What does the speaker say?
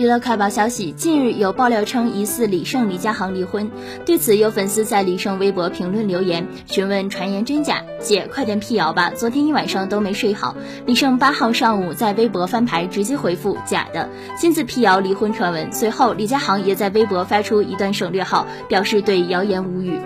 娱乐快报消息近日有爆料称疑似李晟李佳航离婚。对此有粉丝在李晟微博评论留言询问传言真假姐快点辟谣吧昨天一晚上都没睡好。李晟八号上午在微博翻牌直接回复假的亲自辟谣离婚传闻。随后李佳航也在微博发出一段省略号表示对谣言无语。